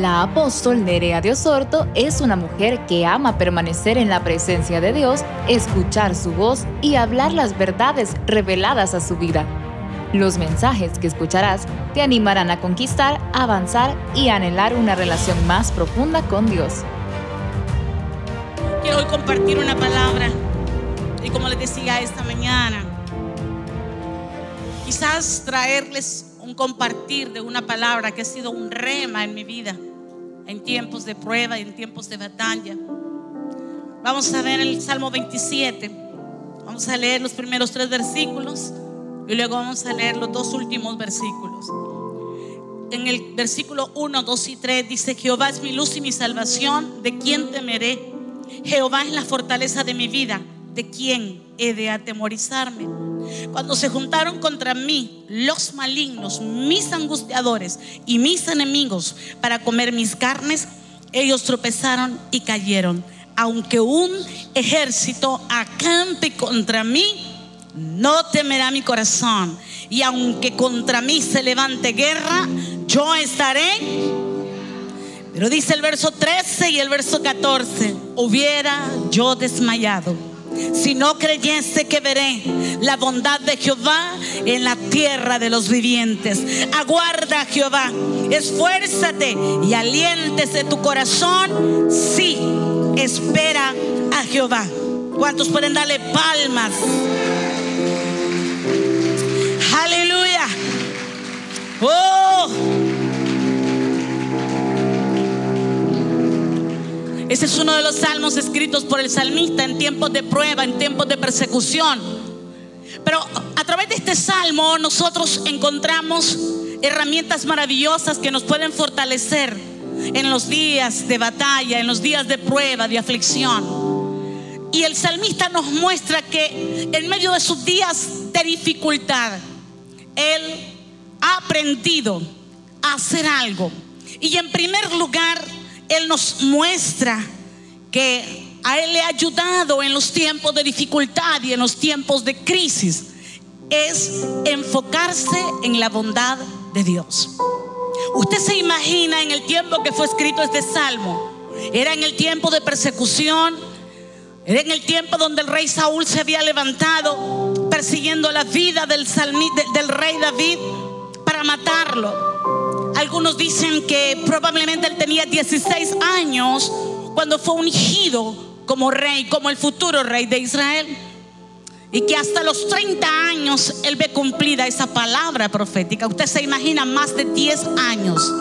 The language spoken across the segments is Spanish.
La apóstol Nerea de Osorto es una mujer que ama permanecer en la presencia de Dios, escuchar su voz y hablar las verdades reveladas a su vida. Los mensajes que escucharás te animarán a conquistar, avanzar y anhelar una relación más profunda con Dios. Quiero hoy compartir una palabra y como les decía esta mañana, quizás traerles un compartir de una palabra que ha sido un rema en mi vida, en tiempos de prueba y en tiempos de batalla. Vamos a ver el Salmo 27. Vamos a leer los primeros tres versículos y luego vamos a leer los dos últimos versículos. En el versículo 1, 2 y 3 dice, Jehová es mi luz y mi salvación, ¿de quién temeré? Jehová es la fortaleza de mi vida, ¿de quién he de atemorizarme? Cuando se juntaron contra mí los malignos, mis angustiadores y mis enemigos para comer mis carnes, ellos tropezaron y cayeron. Aunque un ejército acampe contra mí, no temerá mi corazón. Y aunque contra mí se levante guerra, yo estaré. Pero dice el verso 13 y el verso 14, hubiera yo desmayado si no creyese que veré la bondad de Jehová en la tierra de los vivientes. Aguarda a Jehová, esfuérzate y aliéntese tu corazón. Sí, espera a Jehová. ¿Cuántos pueden darle palmas? Aleluya. Oh. Ese es uno de los salmos escritos por el salmista en tiempos de prueba, en tiempos de persecución. Pero a través de este salmo nosotros encontramos herramientas maravillosas que nos pueden fortalecer en los días de batalla, en los días de prueba, de aflicción. Y el salmista nos muestra que en medio de sus días de dificultad, él ha aprendido a hacer algo. Y en primer lugar, él nos muestra que a Él le ha ayudado en los tiempos de dificultad y en los tiempos de crisis. Es enfocarse en la bondad de Dios. Usted se imagina en el tiempo que fue escrito este salmo. Era en el tiempo de persecución. Era en el tiempo donde el rey Saúl se había levantado persiguiendo la vida del, del rey David para matarlo. Algunos dicen que probablemente él tenía 16 años cuando fue ungido como rey, como el futuro rey de Israel. Y que hasta los 30 años él ve cumplida esa palabra profética. Usted se imagina más de 10 años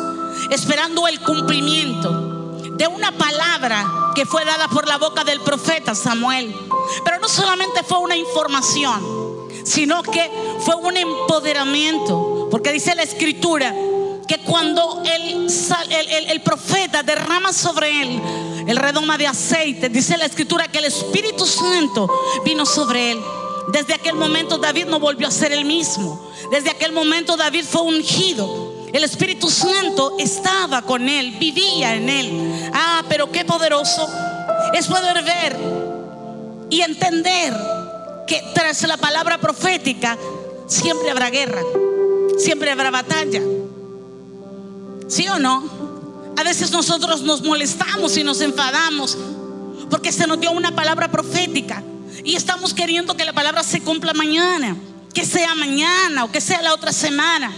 esperando el cumplimiento de una palabra que fue dada por la boca del profeta Samuel. Pero no solamente fue una información, sino que fue un empoderamiento. Porque dice la escritura que cuando el, profeta derrama sobre él el redoma de aceite, dice la escritura que el Espíritu Santo vino sobre él. Desde aquel momento David no volvió a ser el mismo. Desde aquel momento David fue ungido. El Espíritu Santo estaba con él, vivía en él. Ah, pero qué poderoso es poder ver y entender que tras la palabra profética siempre habrá guerra, siempre habrá batalla. ¿Sí o no? A veces nosotros nos molestamos y nos enfadamos porque se nos dio una palabra profética y estamos queriendo que la palabra se cumpla mañana, que sea mañana o que sea la otra semana.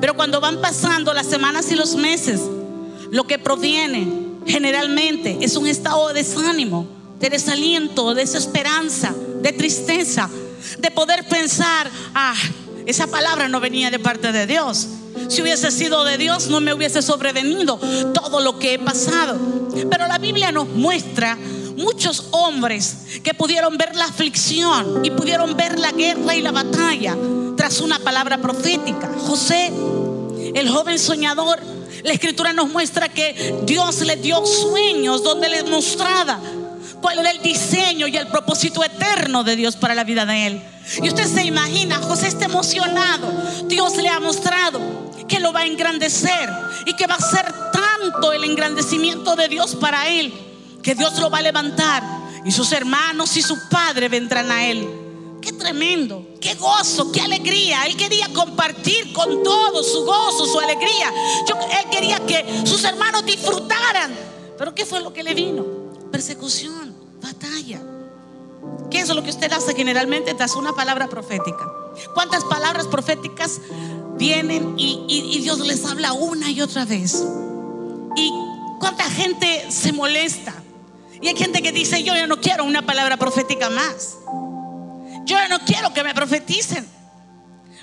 Pero cuando van pasando las semanas y los meses, lo que proviene generalmente es un estado de desánimo, de desaliento, de desesperanza, de tristeza, de poder pensar, ah, esa palabra no venía de parte de Dios. Si hubiese sido de Dios, no me hubiese sobrevenido todo lo que he pasado. Pero la Biblia nos muestra muchos hombres que pudieron ver la aflicción y pudieron ver la guerra y la batalla tras una palabra profética. José, el joven soñador, la escritura nos muestra que Dios le dio sueños donde le mostraba cuál era el diseño y el propósito eterno de Dios para la vida de él. Y usted se imagina, José está emocionado. Dios le ha mostrado que lo va a engrandecer y que va a ser tanto el engrandecimiento de Dios para él, que Dios lo va a levantar y sus hermanos y su padre vendrán a él. Qué tremendo, qué gozo, qué alegría. Él quería compartir con todos su gozo, su alegría. él quería que sus hermanos disfrutaran. Pero ¿qué fue lo que le vino? Persecución, batalla. ¿Qué es lo que usted hace generalmente tras una palabra profética? ¿Cuántas palabras proféticas vienen y, Dios les habla una y otra vez? ¿Y cuánta gente se molesta? Y hay gente que dice, yo ya no quiero una palabra profética más. Yo ya no quiero que me profeticen.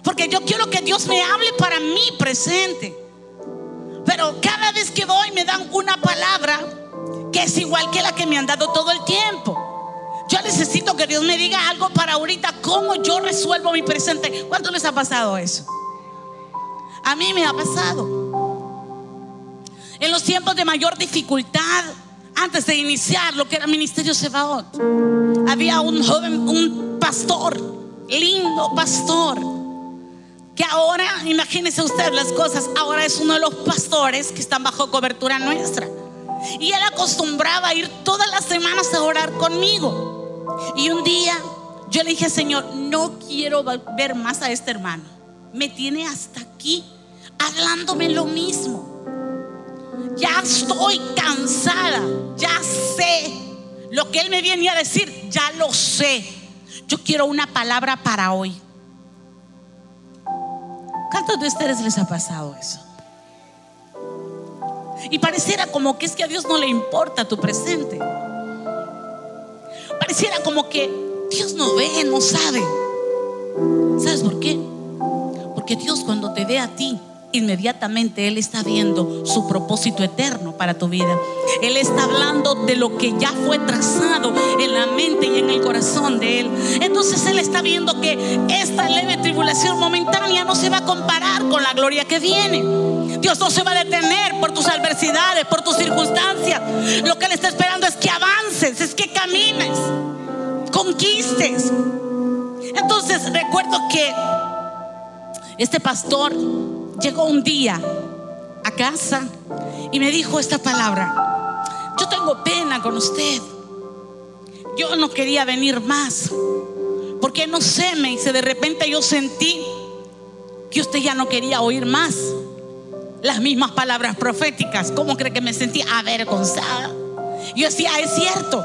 Porque yo quiero que Dios me hable para mí presente. Pero cada vez que voy me dan una palabra que es igual que la que me han dado todo el tiempo. Yo necesito que Dios me diga algo para ahorita, cómo yo resuelvo mi presente. ¿Cuánto les ha pasado eso? A mí me ha pasado. En los tiempos de mayor dificultad, antes de iniciar lo que era Ministerio Sebaot, había un joven, un pastor, lindo pastor, que ahora, imagínense usted las cosas, ahora es uno de los pastores que están bajo cobertura nuestra. Y él acostumbraba a ir todas las semanas a orar conmigo. Y un día yo le dije, Señor, no quiero ver más a este hermano. Me tiene hasta aquí hablándome lo mismo. Ya estoy cansada, ya sé. Lo que él me viene a decir, ya lo sé. Yo quiero una palabra para hoy. ¿Cuántos de ustedes les ha pasado eso? Y pareciera como que es que a Dios no le importa tu presente. Pareciera como que Dios no ve, no sabe. ¿Sabes por qué? Porque Dios cuando te ve a ti, inmediatamente Él está viendo su propósito eterno para tu vida. Él está hablando de lo que ya fue trazado en la mente y en el corazón de Él. Entonces Él está viendo que esta leve tribulación momentánea no se va a comparar con la gloria que viene. Dios no se va a por tus circunstancias. Lo que Él está esperando es que avances, es que camines, conquistes. Entonces recuerdo que este pastor llegó un día a casa y me dijo esta palabra, yo tengo pena con usted. Yo no quería venir más. Porque no sé, me dice, de repente yo sentí que usted ya no quería oír más las mismas palabras proféticas. ¿Cómo cree que me sentí avergonzada? Yo decía, es cierto,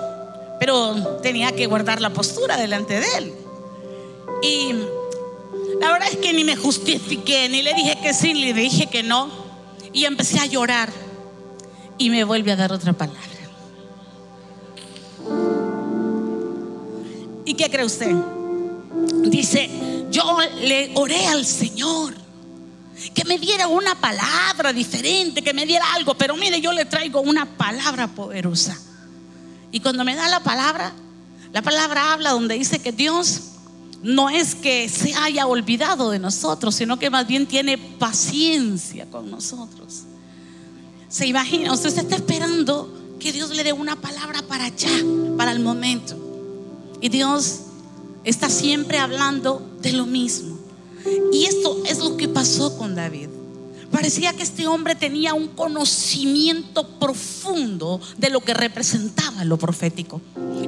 pero tenía que guardar la postura delante de él. Y la verdad es que ni me justifiqué, ni le dije que sí, ni le dije que no. Y empecé a llorar. Y me vuelve a dar otra palabra. ¿Y qué cree usted? Dice, yo le oré al Señor que me diera una palabra diferente, que me diera algo, pero mire, yo le traigo una palabra poderosa. Y cuando me da la palabra, la palabra habla donde dice que Dios no es que se haya olvidado de nosotros, sino que más bien tiene paciencia con nosotros. Se imagina, usted está esperando que Dios le dé una palabra para allá, para el momento. Y Dios está siempre hablando de lo mismo. Y esto es lo que pasó con David. Parecía que este hombre tenía un conocimiento profundo de lo que representaba lo profético.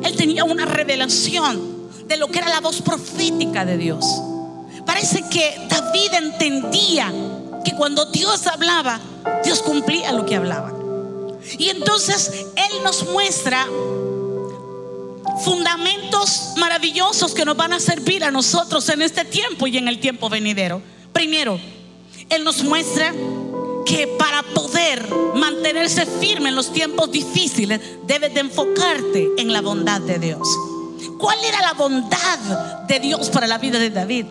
Él tenía una revelación de lo que era la voz profética de Dios. Parece que David entendía que cuando Dios hablaba, Dios cumplía lo que hablaba. Y entonces Él nos muestra fundamentos maravillosos que nos van a servir a nosotros en este tiempo y en el tiempo venidero. Primero, Él nos muestra que para poder mantenerse firme en los tiempos difíciles, debes de enfocarte en la bondad de Dios. ¿Cuál era la bondad de Dios para la vida de David?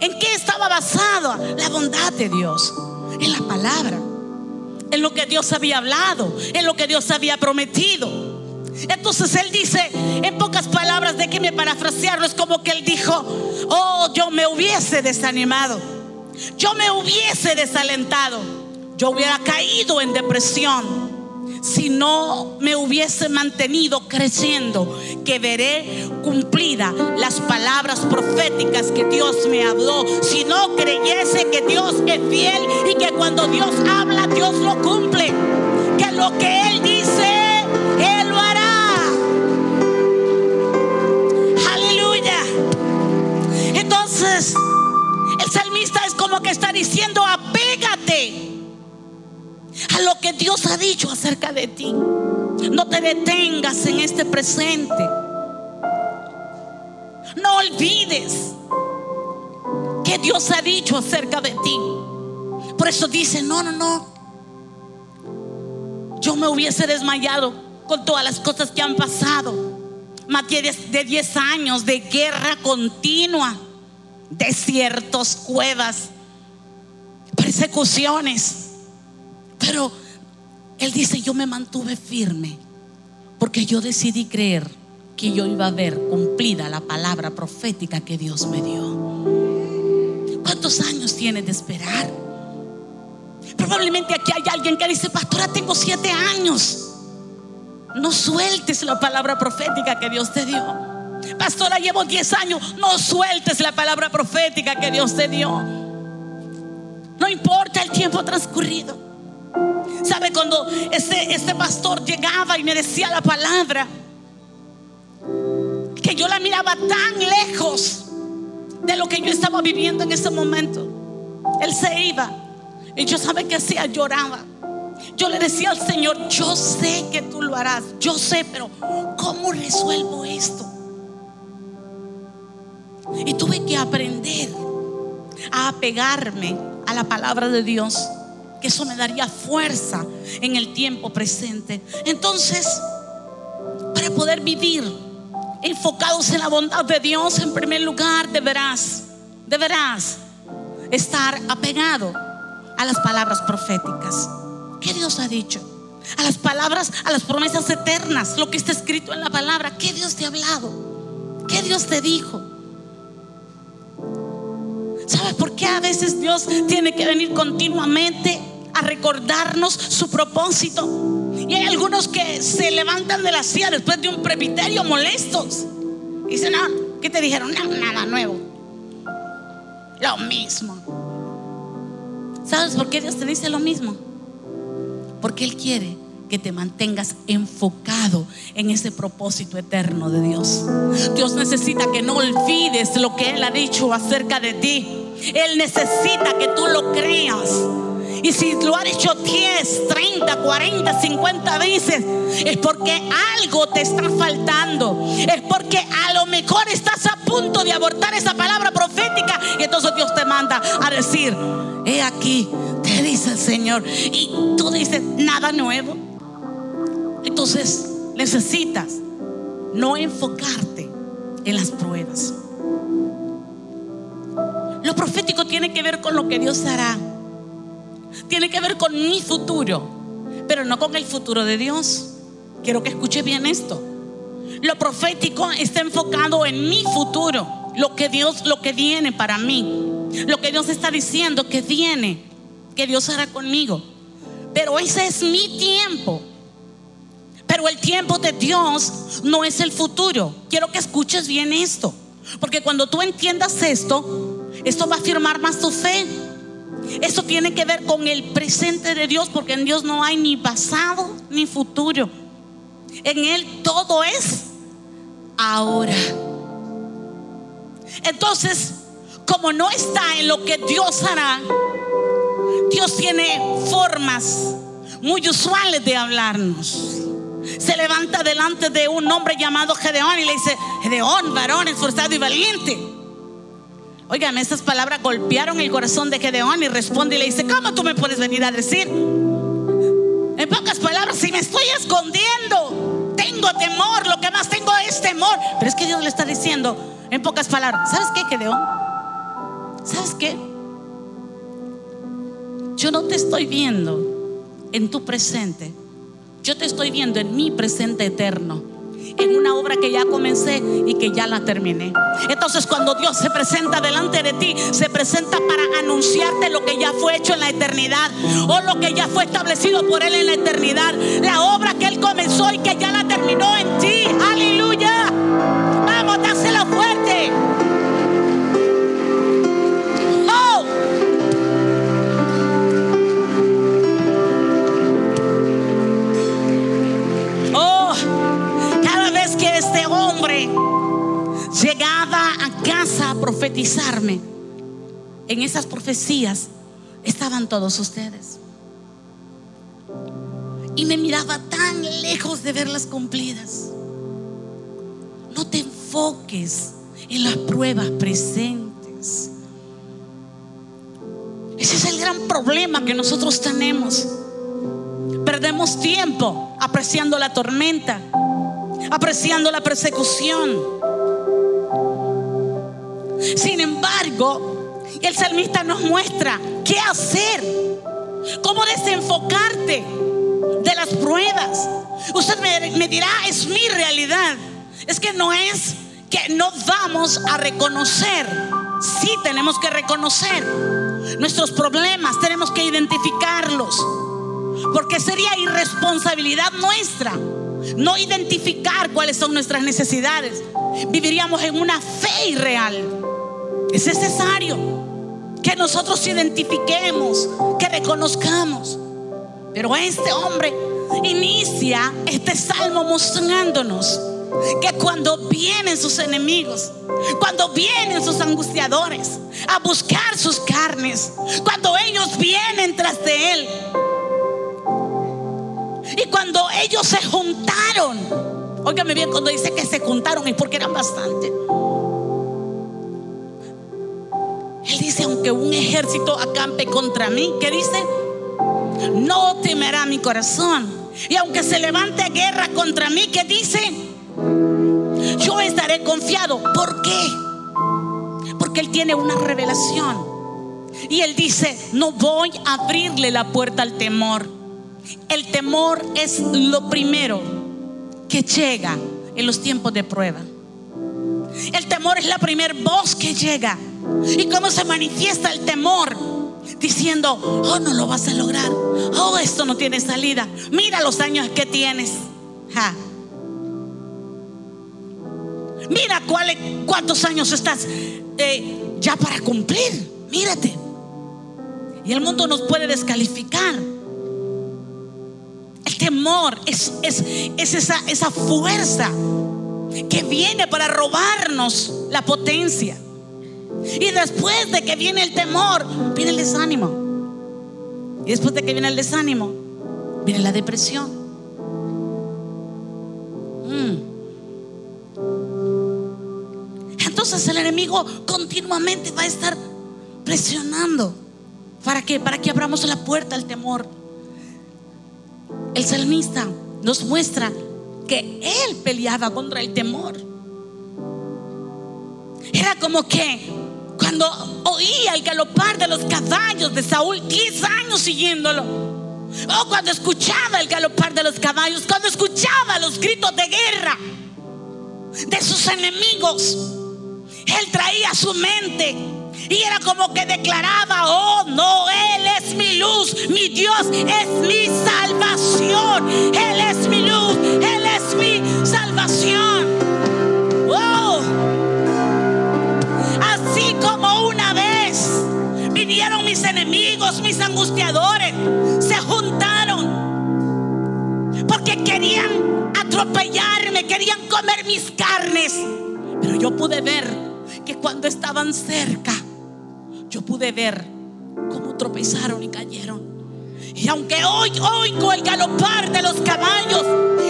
¿En qué estaba basada la bondad de Dios? En la palabra, en lo que Dios había hablado, en lo que Dios había prometido. Entonces él dice, en pocas palabras, de que me parafrasearlo, es como que él dijo, oh, yo me hubiese desanimado, yo me hubiese desalentado, yo hubiera caído en depresión si no me hubiese mantenido creciendo, que veré cumplida las palabras proféticas que Dios me habló. Si no creyese que Dios es fiel y que cuando Dios habla, Dios lo cumple. Que lo que Él dice, como que está diciendo, apégate a lo que Dios ha dicho acerca de ti. No te detengas en este presente. No olvides que Dios ha dicho acerca de ti. Por eso dice, no, no, no. Yo me hubiese desmayado con todas las cosas que han pasado. Más de 10 años de guerra continua, desiertos, cuevas, persecuciones. Pero Él dice, yo me mantuve firme porque yo decidí creer que yo iba a ver cumplida la palabra profética que Dios me dio. ¿Cuántos años tienes de esperar? Probablemente aquí hay alguien que dice, pastora, tengo siete años. No sueltes la palabra profética que Dios te dio. Pastora, llevo diez años. No sueltes la palabra profética que Dios te dio. No importa el tiempo transcurrido. ¿Sabe cuando este, este pastor llegaba y me decía la palabra? Que yo la miraba tan lejos de lo que yo estaba viviendo en ese momento. Él se iba. Y yo sabe que hacía, lloraba. Yo le decía al Señor, yo sé que tú lo harás, yo sé, pero ¿cómo resuelvo esto? Y tuve que aprender a apegarme a la palabra de Dios, que eso me daría fuerza en el tiempo presente. Entonces, para poder vivir enfocados en la bondad de Dios, en primer lugar, deberás, deberás estar apegado a las palabras proféticas. ¿Qué Dios ha dicho? A las palabras, a las promesas eternas, lo que está escrito en la palabra. ¿Qué Dios te ha hablado? ¿Qué Dios te dijo? ¿Sabes por qué a veces Dios tiene que venir continuamente a recordarnos su propósito? Y hay algunos que se levantan de la silla después de un presbiterio molestos. Y dicen, no, ¿qué te dijeron? nada nuevo. Lo mismo. ¿Sabes por qué Dios te dice lo mismo? Porque Él quiere que te mantengas enfocado en ese propósito eterno de Dios. Dios necesita que no olvides lo que Él ha dicho acerca de ti. Él necesita que tú lo creas. Y si lo ha dicho 10, 30, 40, 50 veces, es porque algo te está faltando. Es porque a lo mejor estás a punto de abortar esa palabra profética. Y entonces Dios te manda a decir, he aquí, te dice el Señor. Y tú dices, nada nuevo. Entonces necesitas no enfocarte en las pruebas. Lo profético tiene que ver con lo que Dios hará tiene que ver con mi futuro, pero no con el futuro de Dios. Quiero que escuche bien esto. Lo profético está enfocado en mi futuro, lo que Dios, lo que viene para mí, lo que Dios está diciendo que viene, que Dios hará conmigo. Pero ese es mi tiempo. El tiempo de Dios no es el futuro. Quiero que escuches bien esto. Porque cuando tú entiendas esto, esto va a afirmar más tu fe. Eso tiene que ver con el presente de Dios, porque en Dios no hay ni pasado ni futuro. En Él todo es ahora. Entonces, como no está en lo que Dios hará, Dios tiene formas muy usuales de hablarnos. Se levanta delante de un hombre llamado Gedeón y le dice, Gedeón, varón esforzado y valiente. Oigan, esas palabras golpearon el corazón de Gedeón y responde y le dice, ¿cómo tú me puedes venir a decir? En pocas palabras, si me estoy escondiendo, tengo temor, lo que más tengo es temor. Pero es que Dios le está diciendo, en pocas palabras, ¿sabes qué, Gedeón? ¿Sabes qué? Yo no te estoy viendo en tu presente, yo te estoy viendo en mi presente eterno en una obra que ya comencé y que ya la terminé. Entonces cuando Dios se presenta delante de ti, se presenta para anunciarte lo que ya fue hecho en la eternidad o lo que ya fue establecido por Él en la eternidad. La obra que Él comenzó y que ya la terminó en ti. Aleluya. Vamos, dáselo profetizarme, en esas profecías estaban todos ustedes. Y me miraba tan lejos de verlas cumplidas. No te enfoques en las pruebas presentes. Ese es el gran problema que nosotros tenemos. Perdemos tiempo apreciando la tormenta, apreciando la persecución. Sin embargo, el salmista nos muestra qué hacer, cómo desenfocarte de las pruebas. Usted me, dirá, es mi realidad. Es que no es que no vamos a reconocer. Sí tenemos que reconocer nuestros problemas, tenemos que identificarlos. Porque sería irresponsabilidad nuestra no identificar cuáles son nuestras necesidades. Viviríamos en una fe irreal. Es necesario que nosotros identifiquemos, que reconozcamos. Pero este hombre inicia este salmo mostrándonos que cuando vienen sus enemigos, cuando vienen sus angustiadores a buscar sus carnes, cuando ellos vienen tras de él, y cuando ellos se juntaron, óigame bien, cuando dice que se juntaron es porque eran bastante. Él dice, aunque un ejército acampe contra mí, ¿qué dice? No temerá mi corazón. Y aunque se levante guerra contra mí, ¿qué dice? Yo estaré confiado. ¿Por qué? Porque Él tiene una revelación. Y Él dice, no voy a abrirle la puerta al temor. El temor es lo primero que llega en los tiempos de prueba. El temor es la primera voz que llega. ¿Y cómo se manifiesta el temor? Diciendo, oh, no lo vas a lograr. Oh, esto no tiene salida. Mira los años que tienes. Mira cuántos años estás eh, ya para cumplir. Mírate. Y el mundo nos puede descalificar. El temor es, es, esa, esa fuerza que viene para robarnos la potencia. Y después de que viene el temor, viene el desánimo. Y después de que viene el desánimo, viene la depresión. Mm. Entonces el enemigo continuamente va a estar presionando. ¿Para qué? Para que abramos la puerta al temor. El salmista nos muestra que él peleaba contra el temor. Era como que cuando oía el galopar de los caballos de Saúl, 10 años siguiéndolo. O cuando escuchaba el galopar de los caballos, cuando escuchaba los gritos de guerra de sus enemigos, él traía su mente y era como que declaraba, oh no, Él es mi luz, mi Dios es mi salvación, Él es mi luz, Él es mi salvación. Mis enemigos, mis angustiadores, se juntaron porque querían atropellarme, querían comer mis carnes, pero yo pude ver que cuando estaban cerca, yo pude ver cómo tropezaron y cayeron. Y aunque hoy oigo el galopar de los caballos,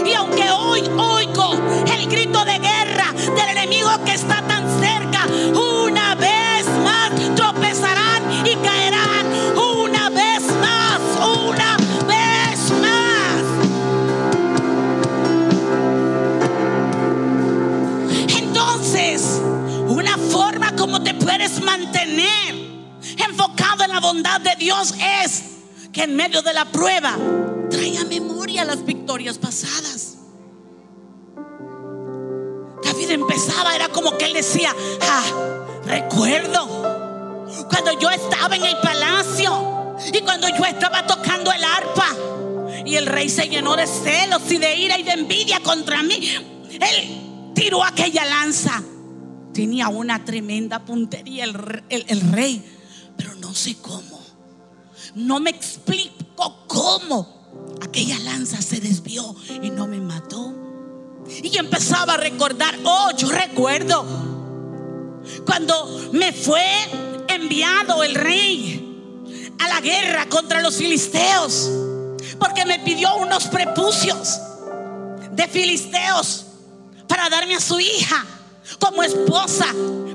y aunque hoy oigo el grito de guerra del enemigo que está tan cerca, mantener enfocado en la bondad de Dios es que en medio de la prueba traiga memoria las victorias pasadas. David empezaba, era como que él decía, ah, recuerdo cuando yo estaba en el palacio y cuando yo estaba tocando el arpa y el rey se llenó de celos y de ira y de envidia contra mí. Él tiró aquella lanza. Tenía una tremenda puntería el, rey pero no sé cómo. No me explico cómo aquella lanza se desvió y no me mató. Y empezaba a recordar, oh, yo recuerdo cuando me fue enviado el rey a la guerra contra los filisteos porque me pidió unos prepucios de filisteos para darme a su hija como esposa.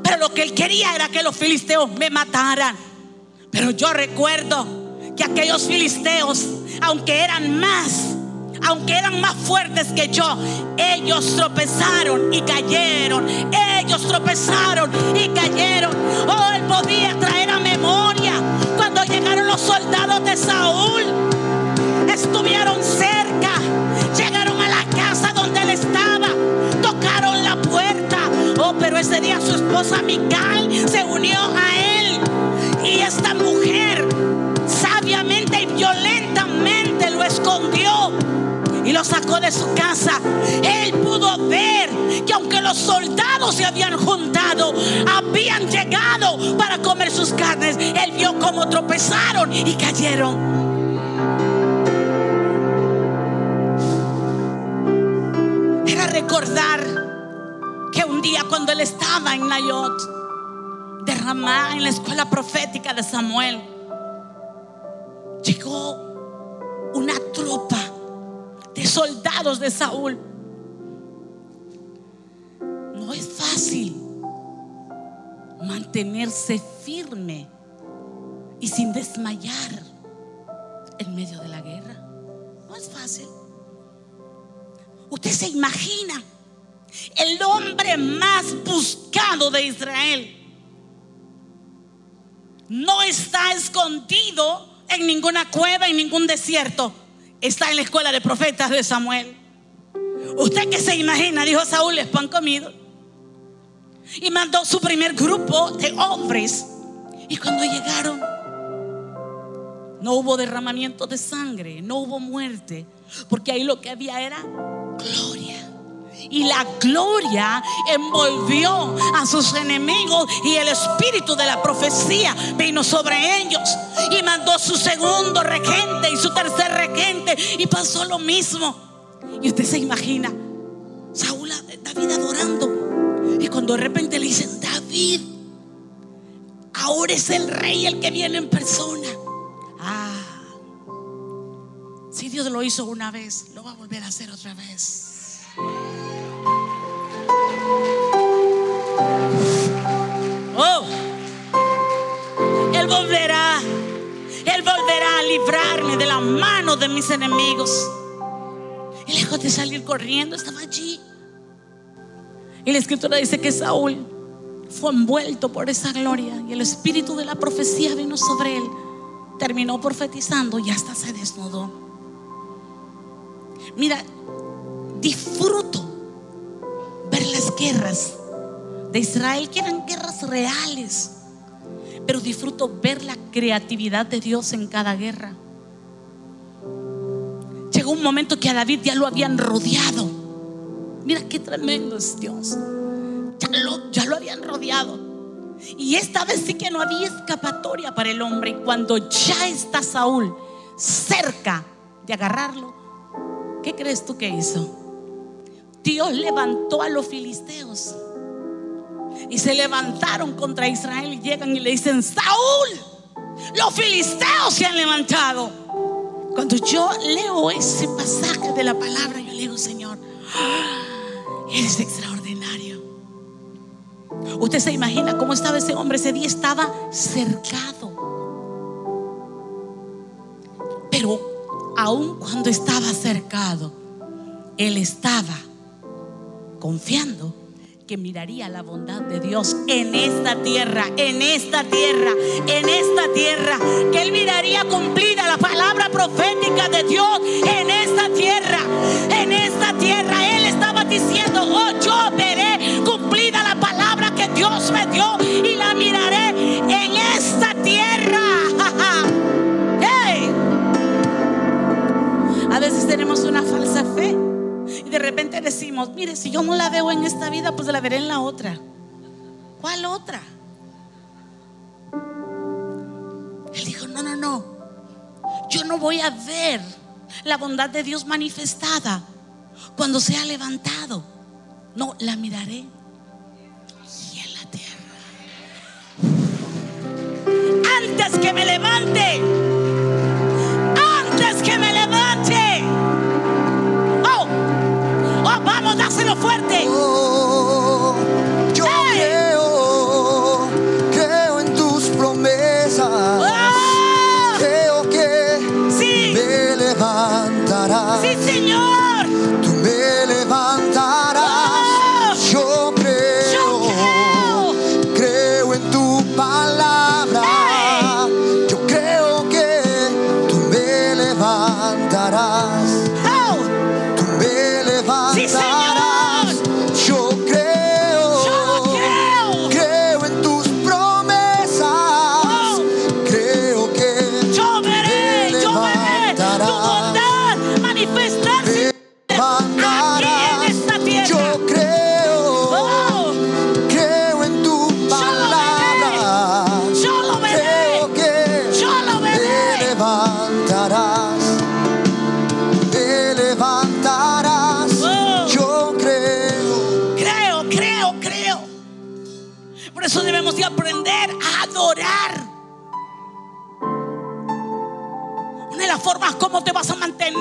Pero lo que él quería era que los filisteos me mataran. Pero yo recuerdo que aquellos filisteos, aunque eran más, aunque eran más fuertes que yo, ellos tropezaron y cayeron. Ellos tropezaron y cayeron. Oh, él podía traer a memoria cuando llegaron los soldados de Saúl. Estuvieron cerca, llegaron a ese día su esposa Mical se unió a él. Y esta mujer sabiamente y violentamente lo escondió y lo sacó de su casa. Él pudo ver que aunque los soldados se habían juntado, habían llegado para comer sus carnes, él vio cómo tropezaron y cayeron. Era recordar un día cuando él estaba en Nayot, derramada en la escuela profética de Samuel, llegó una tropa de soldados de Saúl. No es fácil mantenerse firme y sin desmayar en medio de la guerra. No es fácil. Usted se imagina el hombre más buscado de Israel. No está escondido en ninguna cueva, en ningún desierto está en la escuela de profetas de Samuel. Usted que se imagina, dijo Saúl, les pan comido. Y mandó su primer grupo de hombres. Y cuando llegaron, no hubo derramamiento de sangre, no hubo muerte, porque ahí lo que había era gloria. Y la gloria envolvió a sus enemigos y el espíritu de la profecía vino sobre ellos. Y mandó su segundo regente y su tercer regente y pasó lo mismo. Y usted se imagina, Saúl, David adorando. Y cuando de repente le dicen, David, ahora es el rey el que viene en persona. Ah, si Dios lo hizo una vez, lo va a volver a hacer otra vez. Oh, Él volverá, Él volverá a librarme de la mano de mis enemigos. Y lejos de salir corriendo, estaba allí. Y la escritura dice que Saúl fue envuelto por esa gloria y el espíritu de la profecía vino sobre él. Terminó profetizando y hasta se desnudó. Mira, disfruto guerras de Israel, que eran guerras reales, pero disfruto ver la creatividad de Dios en cada guerra. Llegó un momento que a David ya lo habían rodeado. Mira qué tremendo es Dios. Ya lo, ya lo habían rodeado. Y esta vez sí que no había escapatoria para el hombre. Y cuando ya está Saúl cerca de agarrarlo, ¿qué crees tú que hizo? Dios levantó a los filisteos. Y se levantaron contra Israel y llegan y le dicen, Saúl, los filisteos se han levantado. Cuando yo leo ese pasaje de la palabra, yo le digo, Señor, eres extraordinario. Usted se imagina cómo estaba ese hombre. Ese día estaba cercado. Pero aun cuando estaba cercado, él estaba confiando que miraría la bondad de Dios en esta tierra, en esta tierra, en esta tierra, que él miraría cumplida la palabra profética de Dios en esta tierra, en esta tierra. Él estaba diciendo, oh, yo veré cumplida la palabra que Dios me dio y la miraré en esta tierra. hey. A veces tenemos una falsa fe. De repente decimos, mire, si yo no la veo en esta vida, pues la veré en la otra. ¿Cuál otra? Él dijo, no, no, no. Yo no voy a ver la bondad de Dios manifestada cuando sea levantado. No, la miraré y en la tierra. antes que me levante, dáselo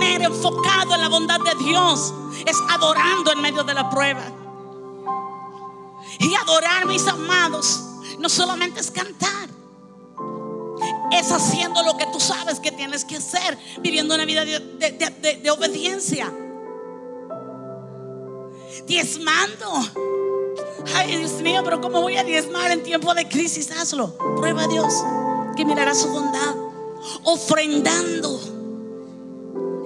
enfocado en la bondad de Dios es adorando en medio de la prueba. Y adorar, mis amados, no solamente es cantar. Es haciendo lo que tú sabes que tienes que hacer, viviendo una vida de obediencia. Diezmando. Ay, Dios mío, pero ¿cómo voy a diezmar en tiempo de crisis? Hazlo. Prueba a Dios que mirará su bondad. Ofrendando.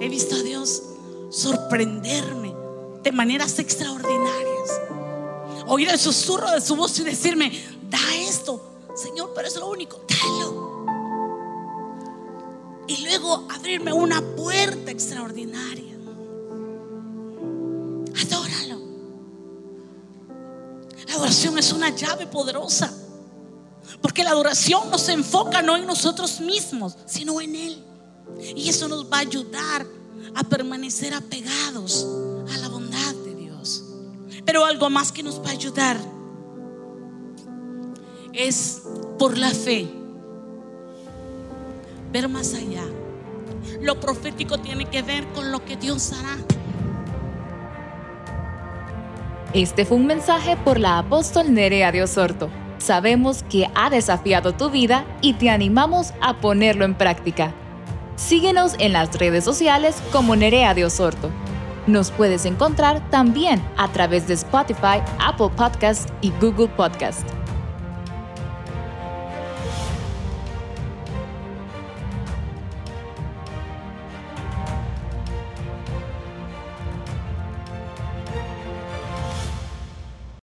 He visto a Dios sorprenderme de maneras extraordinarias. Oír el susurro de su voz y decirme, da esto. Señor, pero es lo único. Dalo. Y luego abrirme una puerta extraordinaria. Adóralo. La adoración es una llave poderosa. Porque la adoración nos enfoca no en nosotros mismos, sino en Él. Y eso nos va a ayudar a permanecer apegados a la bondad de Dios. Pero algo más que nos va a ayudar es por la fe ver más allá. Lo profético tiene que ver con lo que Dios hará. Este fue un mensaje por la apóstol Nerea de Osorto. Sabemos que ha desafiado tu vida y te animamos a ponerlo en práctica. Síguenos en las redes sociales como Nerea de Osorto. Nos puedes encontrar también a través de Spotify, Apple Podcast y Google Podcast.